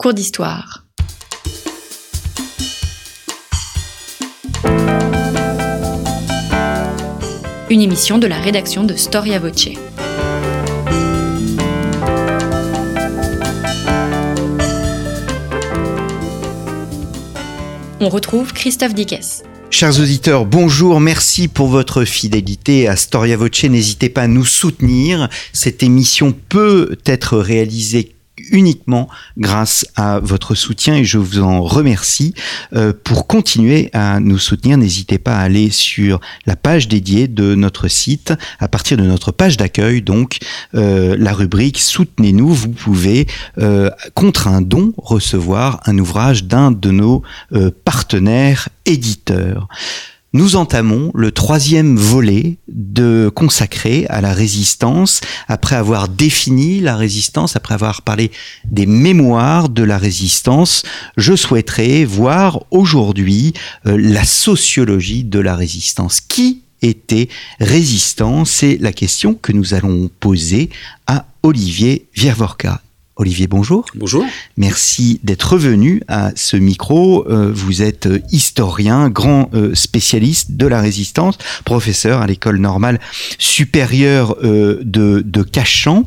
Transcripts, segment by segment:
Cours d'histoire. Une émission de la rédaction de Storia Voce. On retrouve Christophe Dickès. Chers auditeurs, bonjour, merci pour votre fidélité à Storia Voce. N'hésitez pas à nous soutenir. Cette émission peut être réalisée uniquement grâce à votre soutien et je vous en remercie. Euh, pour continuer à nous soutenir, n'hésitez pas à aller sur la page dédiée de notre site, à partir de notre page d'accueil, donc euh, la rubrique Soutenez-nous, vous pouvez, euh, contre un don, recevoir un ouvrage d'un de nos partenaires éditeurs. Nous entamons le troisième volet de consacré à la résistance. Après avoir défini la résistance, après avoir parlé des mémoires de la résistance, je souhaiterais voir aujourd'hui euh, la sociologie de la résistance. Qui était résistant? C'est la question que nous allons poser à Olivier Viervorka. Olivier, bonjour. Bonjour. Merci d'être revenu à ce micro. Euh, vous êtes euh, historien, grand euh, spécialiste de la résistance, professeur à l'école normale supérieure de, de Cachan.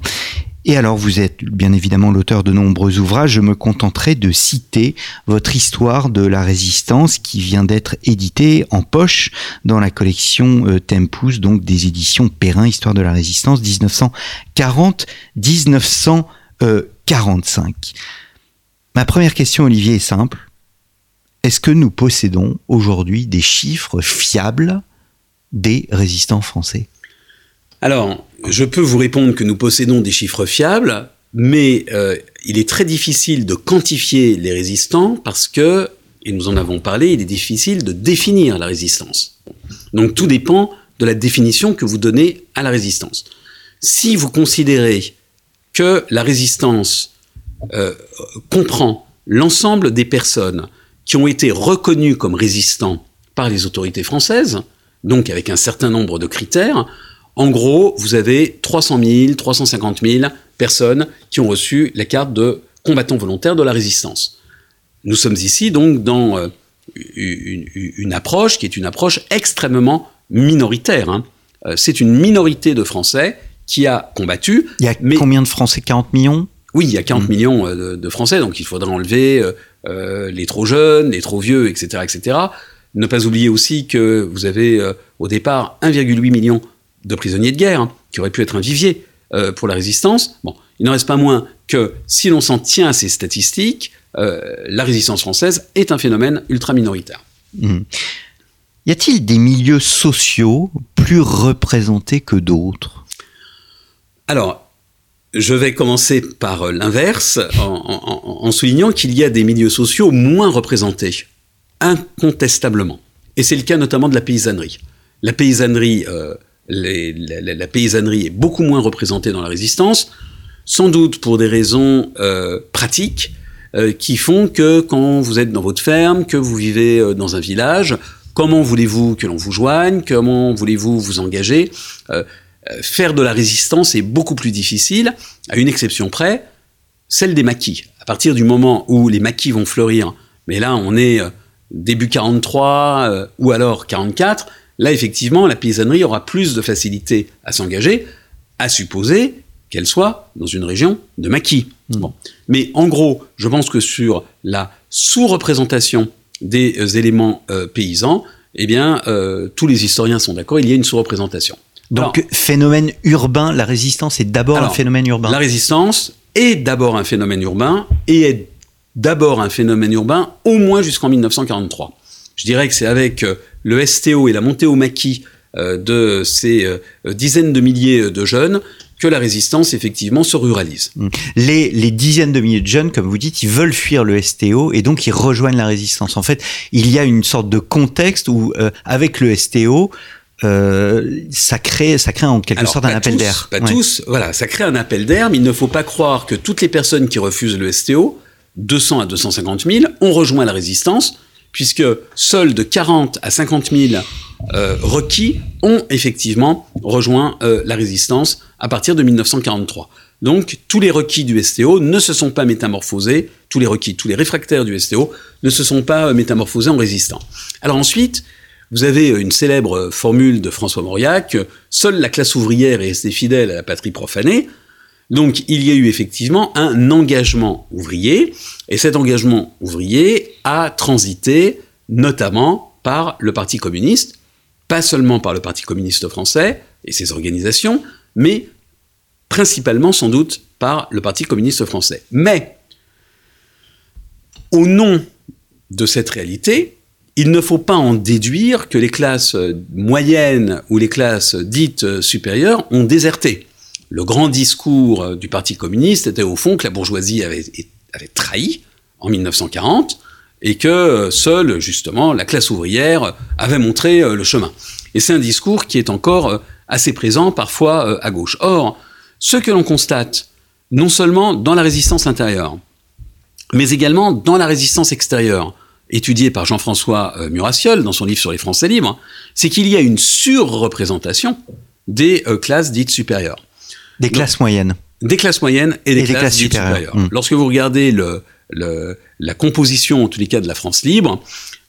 Et alors, vous êtes bien évidemment l'auteur de nombreux ouvrages. Je me contenterai de citer votre histoire de la résistance qui vient d'être éditée en poche dans la collection Tempus, donc des éditions Perrin, Histoire de la résistance 1940-1940. 45. Ma première question, Olivier, est simple. Est-ce que nous possédons aujourd'hui des chiffres fiables des résistants français? Alors, je peux vous répondre que nous possédons des chiffres fiables, mais euh, il est très difficile de quantifier les résistants parce que, et nous en avons parlé, il est difficile de définir la résistance. Donc tout dépend de la définition que vous donnez à la résistance. Si vous considérez que la résistance euh, comprend l'ensemble des personnes qui ont été reconnues comme résistants par les autorités françaises, donc avec un certain nombre de critères. En gros, vous avez 300 000, 350 000 personnes qui ont reçu la carte de combattant volontaire de la résistance. Nous sommes ici donc dans euh, une, approche qui est une approche extrêmement minoritaire. Hein. Euh, c'est une minorité de Français qui a combattu. Il y a combien de Français? 40 millions? Oui, il y a 40 hmm. millions euh, de, Français, donc il faudra enlever euh, euh, les trop jeunes, les trop vieux, etc., etc. Ne pas oublier aussi que vous avez au départ 1,8 million de prisonniers de guerre hein, qui auraient pu être un vivier pour la résistance. Bon, il n'en reste pas moins que si l'on s'en tient à ces statistiques, la résistance française est un phénomène ultra minoritaire. Hmm. Y a-t-il des milieux sociaux plus représentés que d'autres? Alors, je vais commencer par euh, l'inverse, en, soulignant qu'il y a des milieux sociaux moins représentés, incontestablement. Et c'est le cas notamment de la paysannerie. La paysannerie, euh, est beaucoup moins représentée dans la résistance, sans doute pour des raisons euh, pratiques, qui font que quand vous êtes dans votre ferme, que vous vivez dans un village, comment voulez-vous que l'on vous joigne, comment voulez-vous vous engager faire de la résistance est beaucoup plus difficile, à une exception près, celle des maquis. À partir du moment où les maquis vont fleurir, mais là on est euh, début 43 euh, ou alors 44, là effectivement la paysannerie aura plus de facilité à s'engager, à supposer qu'elle soit dans une région de maquis. Hmm. Bon. Mais en gros, je pense que sur la sous-représentation des éléments paysans, eh bien, tous les historiens sont d'accord, il y a une sous-représentation. Donc, phénomène urbain, la résistance est d'abord un phénomène urbain. La résistance est d'abord un phénomène urbain et est d'abord un phénomène urbain au moins jusqu'en 1943. Je dirais que c'est avec euh, le STO et la montée au maquis euh, de ces euh, dizaines de milliers de jeunes que la résistance effectivement se ruralise. Mmh. Les, les, dizaines de milliers de jeunes, comme vous dites, ils veulent fuir le STO et donc ils rejoignent la résistance. En fait, il y a une sorte de contexte où, avec le STO, euh, ça crée, ça crée en quelque sorte un appel d'air. Pas tous, voilà, ça crée un appel d'air, mais il ne faut pas croire que toutes les personnes qui refusent le STO, 200 à 250 000, ont rejoint la résistance, puisque seuls de 40 à 50 000 euh, requis ont effectivement rejoint euh, la résistance à partir de 1943. Donc tous les requis du STO ne se sont pas métamorphosés, tous les requis, tous les réfractaires du STO ne se sont pas métamorphosés en résistants. Alors ensuite, vous avez une célèbre formule de François Mauriac, seule la classe ouvrière est restée fidèle à la patrie profanée. Donc il y a eu effectivement un engagement ouvrier, et cet engagement ouvrier a transité notamment par le Parti communiste, pas seulement par le Parti communiste français et ses organisations, mais principalement sans doute par le Parti communiste français. Mais, au nom de cette réalité, il ne faut pas en déduire que les classes moyennes ou les classes dites supérieures ont déserté. Le grand discours du Parti communiste était au fond que la bourgeoisie avait, trahi en 1940 et que seule, justement, la classe ouvrière avait montré euh, le chemin. Et c'est un discours qui est encore euh, assez présent parfois euh, à gauche. Or, ce que l'on constate, non seulement dans la résistance intérieure, mais également dans la résistance extérieure, étudiée par Jean-François Murassiol dans son livre sur les Français libres, c'est qu'il y a une surreprésentation des classes dites supérieures. Des classes moyennes. Des classes moyennes et des, classes, dites supérieures. Mmh. Lorsque vous regardez le, le, la composition, en tous les cas, de la France libre,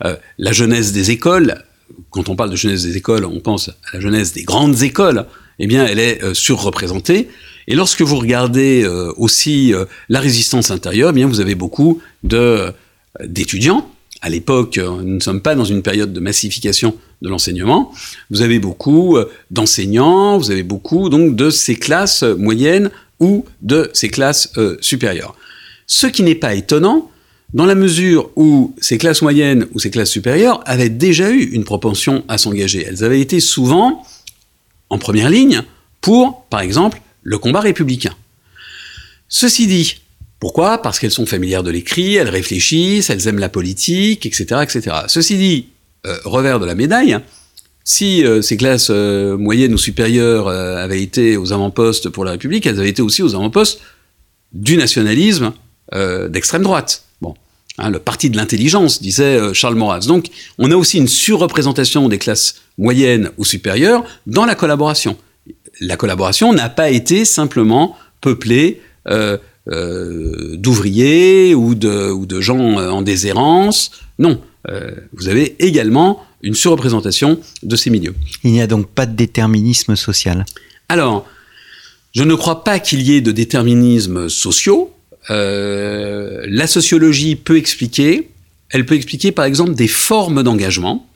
euh, la jeunesse des écoles, quand on parle de jeunesse des écoles, on pense à la jeunesse des grandes écoles, eh bien, elle est euh, surreprésentée. Et lorsque vous regardez euh, aussi euh, la résistance intérieure, eh bien, vous avez beaucoup d'étudiants. À l'époque, nous ne sommes pas dans une période de massification de l'enseignement. Vous avez beaucoup d'enseignants, vous avez beaucoup donc de ces classes moyennes ou de ces classes supérieures. Ce qui n'est pas étonnant, dans la mesure où ces classes moyennes ou ces classes supérieures avaient déjà eu une propension à s'engager. Elles avaient été souvent en première ligne pour, par exemple, le combat républicain. Ceci dit, pourquoi? Parce qu'elles sont familières de l'écrit, elles réfléchissent, elles aiment la politique, etc. etc. Ceci dit, euh, revers de la médaille, si euh, ces classes euh, moyennes ou supérieures avaient été aux avant-postes pour la République, elles avaient été aussi aux avant-postes du nationalisme d'extrême droite. Bon, hein, le parti de l'intelligence, disait Charles Maurras. Donc, on a aussi une surreprésentation des classes moyennes ou supérieures dans la collaboration. La collaboration n'a pas été simplement peuplée d'ouvriers ou de, ou de, gens en déshérence. Non, vous avez également une surreprésentation de ces milieux. Il n'y a donc pas de déterminisme social? Alors, je ne crois pas qu'il y ait de déterminisme sociaux. Euh, la sociologie peut expliquer, elle peut expliquer par exemple des formes d'engagement.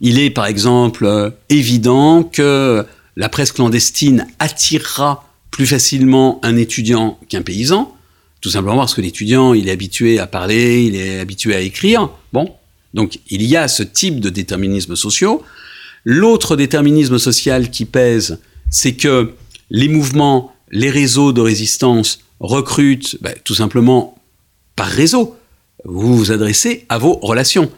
Il est par exemple euh, évident que la presse clandestine attirera plus facilement un étudiant qu'un paysan, tout simplement parce que l'étudiant, il est habitué à parler, il est habitué à écrire. Bon, donc il y a ce type de déterminisme sociaux. L'autre déterminisme social qui pèse, c'est que les mouvements, les réseaux de résistance recrute ben, tout simplement par réseau. Vous vous adressez à vos relations.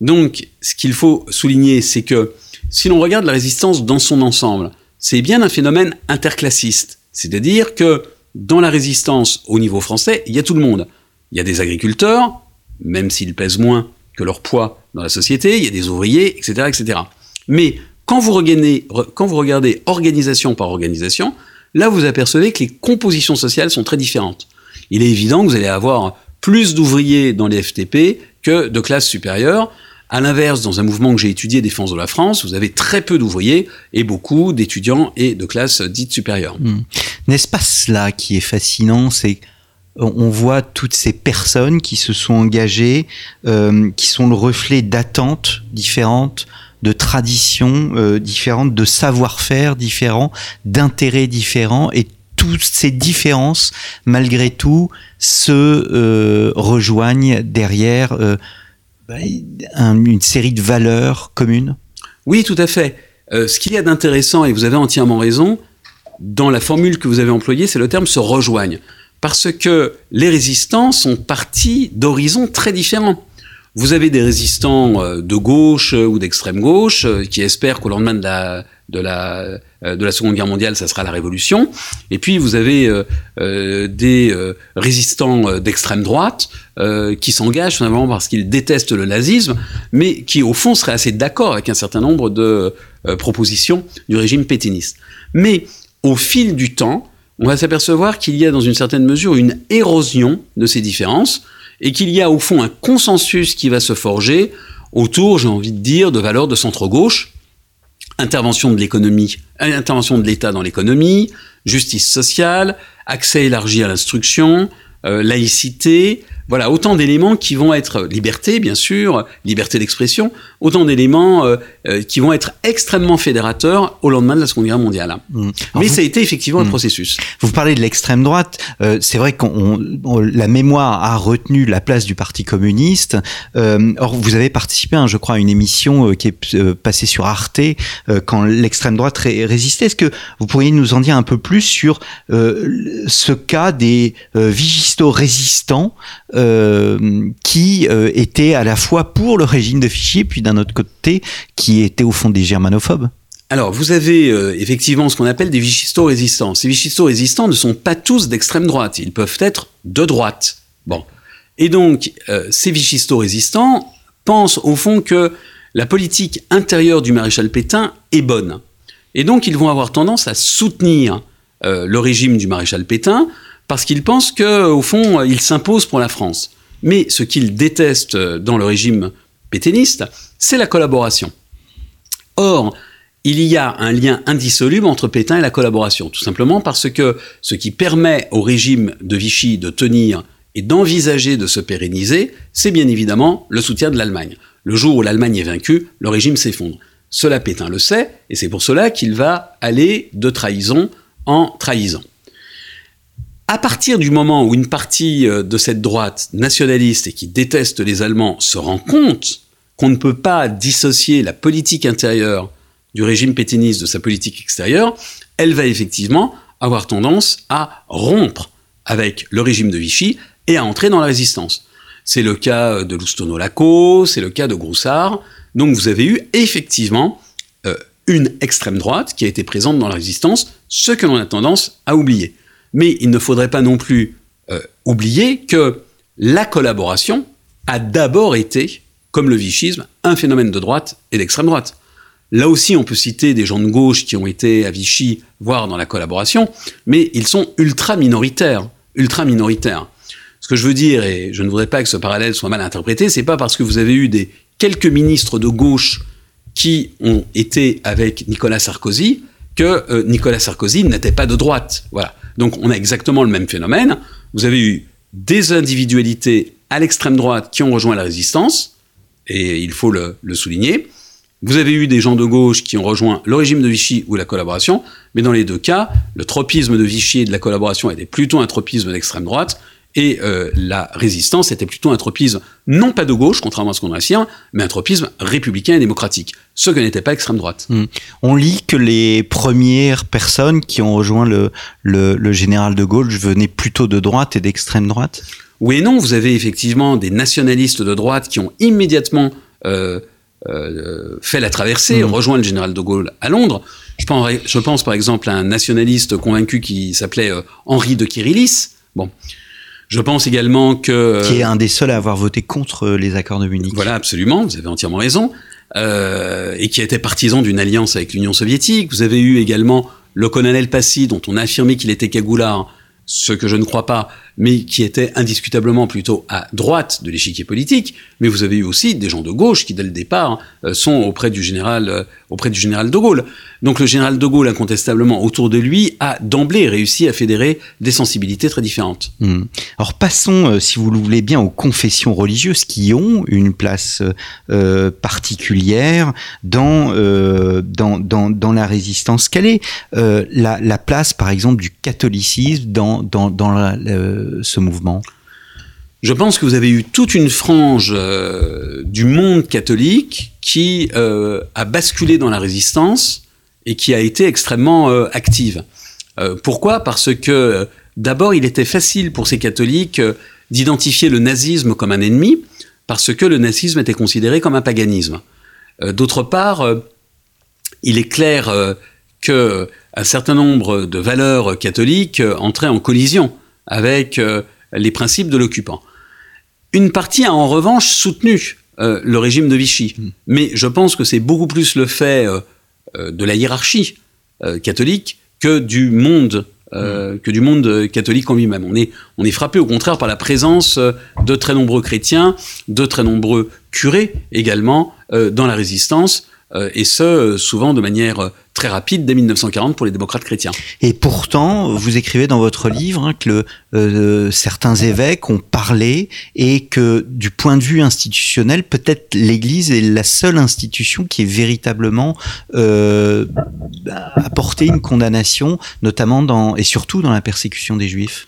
Donc, ce qu'il faut souligner, c'est que si l'on regarde la résistance dans son ensemble, c'est bien un phénomène interclassiste. C'est-à-dire que dans la résistance au niveau français, il y a tout le monde. Il y a des agriculteurs, même s'ils pèsent moins que leur poids dans la société, il y a des ouvriers, etc. etc. Mais quand vous, regardez, quand vous regardez organisation par organisation, là vous apercevez que les compositions sociales sont très différentes. Il est évident que vous allez avoir plus d'ouvriers dans les FTP que de classes supérieures. À l'inverse, dans un mouvement que j'ai étudié, Défense de la France, vous avez très peu d'ouvriers et beaucoup d'étudiants et de classes dites supérieures. Hmm. N'est-ce pas cela qui est fascinant C'est on voit toutes ces personnes qui se sont engagées, euh, qui sont le reflet d'attentes différentes, de traditions euh, différentes, de savoir-faire différents, d'intérêts différents et toutes ces différences, malgré tout, se euh, rejoignent derrière euh, bah, une série de valeurs communes Oui, tout à fait. ce qu'il y a d'intéressant, et vous avez entièrement raison, dans la formule que vous avez employée, c'est le terme se rejoignent. Parce que les résistants sont partis d'horizons très différents. Vous avez des résistants euh, de gauche euh, ou d'extrême gauche euh, qui espèrent qu'au lendemain de la, de la, de la Seconde Guerre mondiale, ça sera la révolution. Et puis vous avez des résistants d'extrême droite qui s'engagent simplement parce qu'ils détestent le nazisme, mais qui au fond seraient assez d'accord avec un certain nombre de propositions du régime pétiniste. Mais au fil du temps, on va s'apercevoir qu'il y a dans une certaine mesure une érosion de ces différences et qu'il y a au fond un consensus qui va se forger autour, j'ai envie de dire, de valeurs de centre-gauche, intervention de l'économie, euh, intervention de l'État dans l'économie, justice sociale, accès élargi à l'instruction, euh, laïcité, voilà, autant d'éléments qui vont être liberté, bien sûr, liberté d'expression, autant d'éléments euh, euh, qui vont être extrêmement fédérateurs au lendemain de la Seconde Guerre mondiale. Mmh. Mais vous, ça a été effectivement mmh. un processus. Vous parlez de l'extrême droite. Euh, c'est vrai qu'on la mémoire a retenu la place du Parti communiste. Euh, or, vous avez participé, hein, je crois, à une émission qui est passée sur Arte quand l'extrême droite ré résistait. Est-ce que vous pourriez nous en dire un peu plus sur ce cas des vigistos résistants euh, qui euh, était à la fois pour le régime de Vichy, puis d'un autre côté, qui était au fond des germanophobes alors, vous avez euh, effectivement ce qu'on appelle des vichisto-résistants. Ces vichisto-résistants ne sont pas tous d'extrême droite, ils peuvent être de droite. Bon. Et donc, ces vichisto-résistants pensent au fond que la politique intérieure du maréchal Pétain est bonne. Et donc, ils vont avoir tendance à soutenir le régime du maréchal Pétain, parce qu'ils pensent qu'au fond, il s'impose pour la France. Mais ce qu'ils détestent dans le régime pétainiste, c'est la collaboration. Or, il y a un lien indissoluble entre Pétain et la collaboration, tout simplement parce que ce qui permet au régime de Vichy de tenir et d'envisager de se pérenniser, c'est bien évidemment le soutien de l'Allemagne. Le jour où l'Allemagne est vaincue, le régime s'effondre. Cela Pétain le sait, et c'est pour cela qu'il va aller de trahison en trahison à partir du moment où une partie euh, de cette droite nationaliste et qui déteste les Allemands se rend compte qu'on ne peut pas dissocier la politique intérieure du régime pétainiste de sa politique extérieure, elle va effectivement avoir tendance à rompre avec le régime de Vichy et à entrer dans la résistance. C'est le cas de Loustono-Laco, c'est le cas de Groussard. Donc vous avez eu effectivement euh, une extrême droite qui a été présente dans la résistance, ce que l'on a tendance à oublier. Mais il ne faudrait pas non plus euh, oublier que la collaboration a d'abord été, comme le vichisme, un phénomène de droite et d'extrême droite. Là aussi, on peut citer des gens de gauche qui ont été à Vichy, voire dans la collaboration, mais ils sont ultra minoritaires, ultra minoritaires. Ce que je veux dire, et je ne voudrais pas que ce parallèle soit mal interprété, c'est pas parce que vous avez eu des quelques ministres de gauche qui ont été avec Nicolas Sarkozy que euh, Nicolas Sarkozy n'était pas de droite. Voilà. Donc on a exactement le même phénomène. Vous avez eu des individualités à l'extrême droite qui ont rejoint la résistance, et il faut le, souligner. Vous avez eu des gens de gauche qui ont rejoint le régime de Vichy ou la collaboration, mais dans les deux cas, le tropisme de Vichy et de la collaboration était plutôt un tropisme d'extrême droite, et euh, la résistance était plutôt un tropisme non pas de gauche, contrairement à ce qu'on affirme, mais un tropisme républicain et démocratique, ce que n'était pas l'extrême droite. Hmm. On lit que les premières personnes qui ont rejoint le, le, général de Gaulle venaient plutôt de droite et d'extrême droite? Oui et non, vous avez effectivement des nationalistes de droite qui ont immédiatement euh, euh, fait la traversée, hmm. rejoint le général de Gaulle à Londres. Je pense, je pense par exemple à un nationaliste convaincu qui s'appelait Henri de Kirillis. Bon, je pense également que... Qui est un des seuls à avoir voté contre les accords de Munich. Voilà, absolument, vous avez entièrement raison. Euh, et qui était partisan d'une alliance avec l'Union soviétique. Vous avez eu également le colonel Passy, dont on a affirmé qu'il était cagoulard, ce que je ne crois pas, mais qui était indiscutablement plutôt à droite de l'échiquier politique. Mais vous avez eu aussi des gens de gauche qui, dès le départ, euh, sont auprès du général, euh, auprès du général de Gaulle. Donc le général de Gaulle, incontestablement, autour de lui, a d'emblée réussi à fédérer des sensibilités très différentes. Hmm. Alors passons, euh, si vous le voulez bien, aux confessions religieuses qui ont une place euh, particulière dans, euh, dans, dans, dans, la résistance. Quelle est la, la, place, par exemple, du catholicisme dans, dans, dans la, ce mouvement? Je pense que vous avez eu toute une frange du monde catholique qui a basculé dans la résistance et qui a été extrêmement euh, active. Euh, pourquoi? Parce que euh, d'abord, il était facile pour ces catholiques d'identifier le nazisme comme un ennemi, parce que le nazisme était considéré comme un paganisme. D'autre part, il est clair que un certain nombre de valeurs catholiques entraient en collision avec les principes de l'occupant. Une partie a en revanche soutenu le régime de Vichy, mmh. mais je pense que c'est beaucoup plus le fait euh, de la hiérarchie euh, catholique que du monde euh, que du monde catholique en lui-même. On est, on est frappé au contraire par la présence de très nombreux chrétiens, de très nombreux curés également dans la résistance, et ce, souvent de manière très rapide dès 1940 pour les démocrates chrétiens. Et pourtant, vous écrivez dans votre livre hein, que le, euh, certains évêques ont parlé et que du point de vue institutionnel, peut-être l'Église est la seule institution qui est véritablement euh, apporté une condamnation, notamment dans et surtout dans la persécution des Juifs.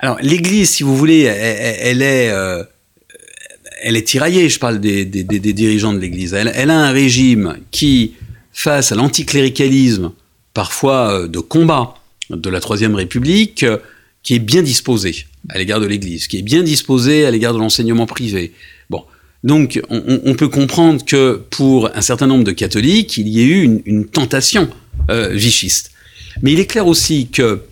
Alors l'Église, si vous voulez, elle, est euh, elle est tiraillée. Je parle des, des, des dirigeants de l'Église. Elle, elle, a un régime qui face à l'anticléricalisme, parfois euh, de combat de la Troisième République, euh, qui est bien disposé à l'égard de l'Église, qui est bien disposé à l'égard de l'enseignement privé. Bon, donc on, peut comprendre que pour un certain nombre de catholiques, il y ait eu une, tentation euh, vichiste. Mais il est clair aussi que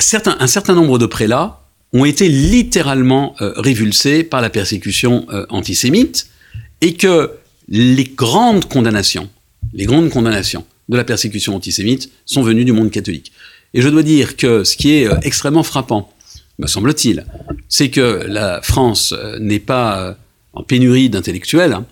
certains, un certain nombre de prélats ont été littéralement révulsés par la persécution antisémite et que les grandes condamnations, les grandes condamnations de la persécution antisémite sont venues du monde catholique. Et je dois dire que ce qui est euh, extrêmement frappant, me semble-t-il, c'est que la France euh, n'est pas euh, en pénurie d'intellectuels. Hein.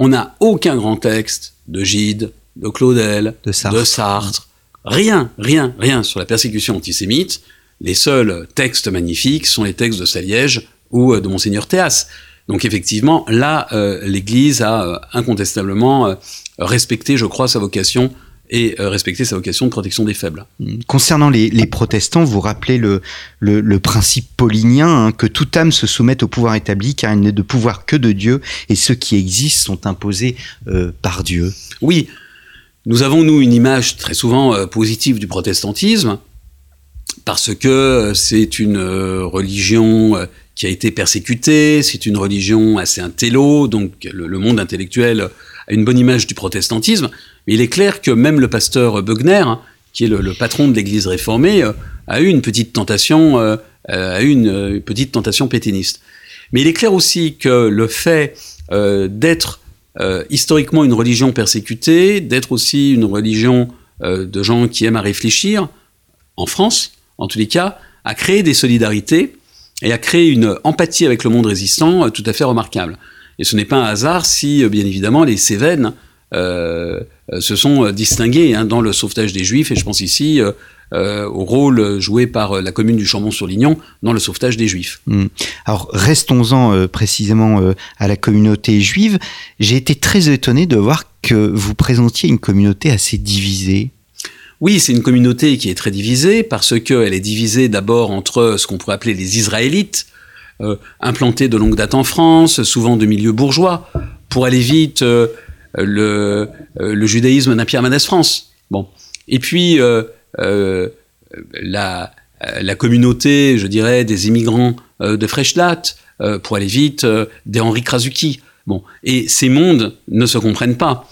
On n'a aucun grand texte de Gide, de Claudel, de Sartre. Rien, rien, rien sur la persécution antisémite. Les seuls textes magnifiques sont les textes de Saliège ou de Monseigneur Théas. Donc effectivement, là, euh, l'Église a euh, incontestablement euh, respecté, je crois, sa vocation et respecté sa vocation de protection des faibles. Mmh. Concernant les, protestants, vous rappelez le, le, principe paulinien hein, que toute âme se soumette au pouvoir établi car il n'est de pouvoir que de Dieu et ceux qui existent sont imposés par Dieu. Oui, nous avons, nous, une image très souvent positive du protestantisme parce que c'est une religion qui a été persécutée, c'est une religion assez intello, donc le, monde intellectuel a une bonne image du protestantisme, mais il est clair que même le pasteur Bugner, hein, qui est le, patron de l'Église réformée, euh, a eu une petite tentation, euh, euh, a eu une, petite tentation. Mais il est clair aussi que le fait d'être historiquement une religion persécutée, d'être aussi une religion de gens qui aiment à réfléchir, en France, en tous les cas, a créé des solidarités et a créé une empathie avec le monde résistant euh, tout à fait remarquable. Et ce n'est pas un hasard si, euh, bien évidemment, les Cévennes euh, se sont distingués hein, dans le sauvetage des Juifs, et je pense ici au rôle joué par la commune du Chambon-sur-Lignon dans le sauvetage des Juifs. Hmm. Alors restons-en précisément à la communauté juive. J'ai été très étonné de voir que vous présentiez une communauté assez divisée. Oui, c'est une communauté qui est très divisée parce qu'elle est divisée d'abord entre ce qu'on pourrait appeler les Israélites, euh, implantés de longue date en France, souvent de milieux bourgeois. Pour aller vite, euh, le, euh, le, judaïsme n'a Pierre Manès France. Bon. Et puis, la, communauté, je dirais, des immigrants de Freischlatt, pour aller vite, des Henri Krasuki. Bon. Et ces mondes ne se comprennent pas.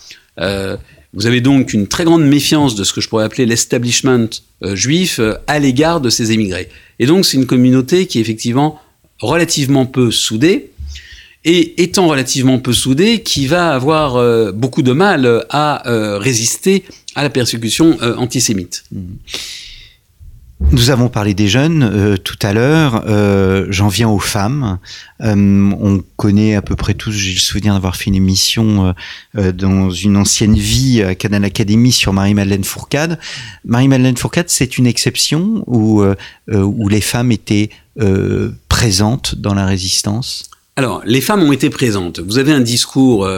Vous avez donc une très grande méfiance de ce que je pourrais appeler l'establishment euh, juif euh, à l'égard de ces émigrés. Et donc c'est une communauté qui est effectivement relativement peu soudée, et étant relativement peu soudée, qui va avoir euh, beaucoup de mal à résister à la persécution antisémite. Mmh. Nous avons parlé des jeunes euh, tout à l'heure. Euh, J'en viens aux femmes. Euh, on connaît à peu près tous. J'ai le souvenir d'avoir fait une émission euh, dans une ancienne vie à Canal Academy sur Marie-Madeleine Fourcade. Marie-Madeleine Fourcade, c'est une exception où, où les femmes étaient présentes dans la résistance? Alors, les femmes ont été présentes. Vous avez un discours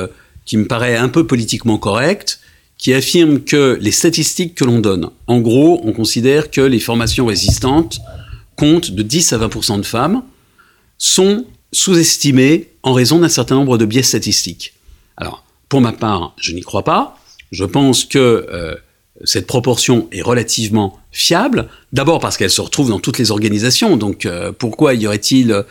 qui me paraît un peu politiquement correct qui affirme que les statistiques que l'on donne, en gros, on considère que les formations résistantes comptent de 10 à 20% de femmes, sont sous-estimées en raison d'un certain nombre de biais statistiques. Alors, pour ma part, je n'y crois pas. Je pense que euh, cette proportion est relativement fiable. D'abord parce qu'elle se retrouve dans toutes les organisations. Donc, euh, pourquoi y aurait-il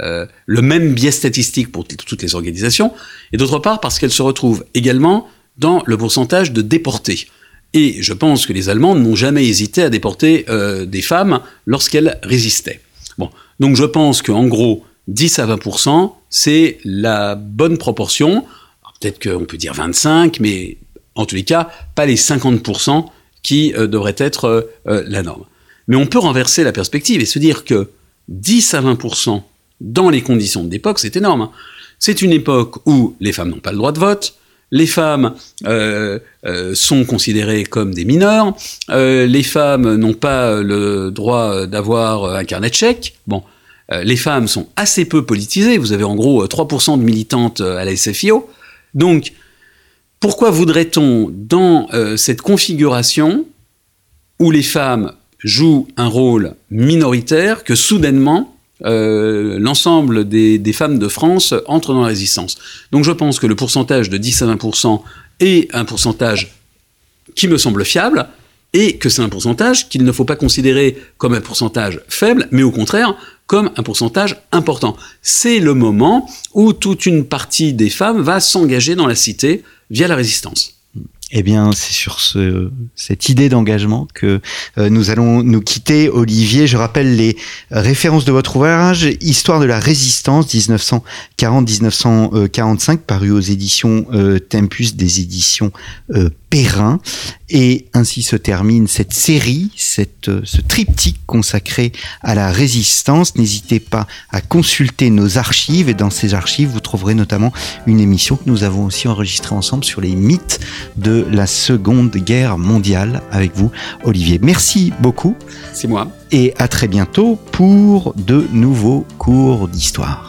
euh, le même biais statistique pour toutes les organisations? Et d'autre part parce qu'elle se retrouve également dans le pourcentage de déportés. Et je pense que les Allemands n'ont jamais hésité à déporter euh, des femmes lorsqu'elles résistaient. Bon, donc je pense qu'en gros, 10 à 20%, c'est la bonne proportion. Peut-être qu'on peut dire 25, mais en tous les cas, pas les 50% qui euh, devrait être euh, la norme. Mais on peut renverser la perspective et se dire que 10 à 20% dans les conditions de c'est énorme. hein. C'est une époque où les femmes n'ont pas le droit de vote, les femmes euh, euh, sont considérées comme des mineurs, euh, les femmes n'ont pas le droit d'avoir un carnet de chèques. Bon, les femmes sont assez peu politisées. Vous avez en gros euh, 3% de militantes à la SFIO. Donc, pourquoi voudrait-on, dans cette configuration où les femmes jouent un rôle minoritaire, que soudainement, euh, l'ensemble des, des femmes de France entrent dans la résistance Donc je pense que le pourcentage de 10 à 20% est un pourcentage qui me semble fiable, et que c'est un pourcentage qu'il ne faut pas considérer comme un pourcentage faible, mais au contraire comme un pourcentage important. C'est le moment où toute une partie des femmes va s'engager dans la cité via la résistance. Eh bien, c'est sur ce, cette idée d'engagement que euh, nous allons nous quitter. Olivier, je rappelle les références de votre ouvrage, Histoire de la résistance 1940-1945, paru aux éditions euh, Tempus des éditions euh, Perrin. Et ainsi se termine cette série, cette, euh, ce triptyque consacré à la résistance. N'hésitez pas à consulter nos archives. Et dans ces archives, vous trouverez notamment une émission que nous avons aussi enregistrée ensemble sur les mythes de la Seconde Guerre mondiale avec vous, Olivier. Merci beaucoup C'est moi. et à très bientôt pour de nouveaux cours d'histoire.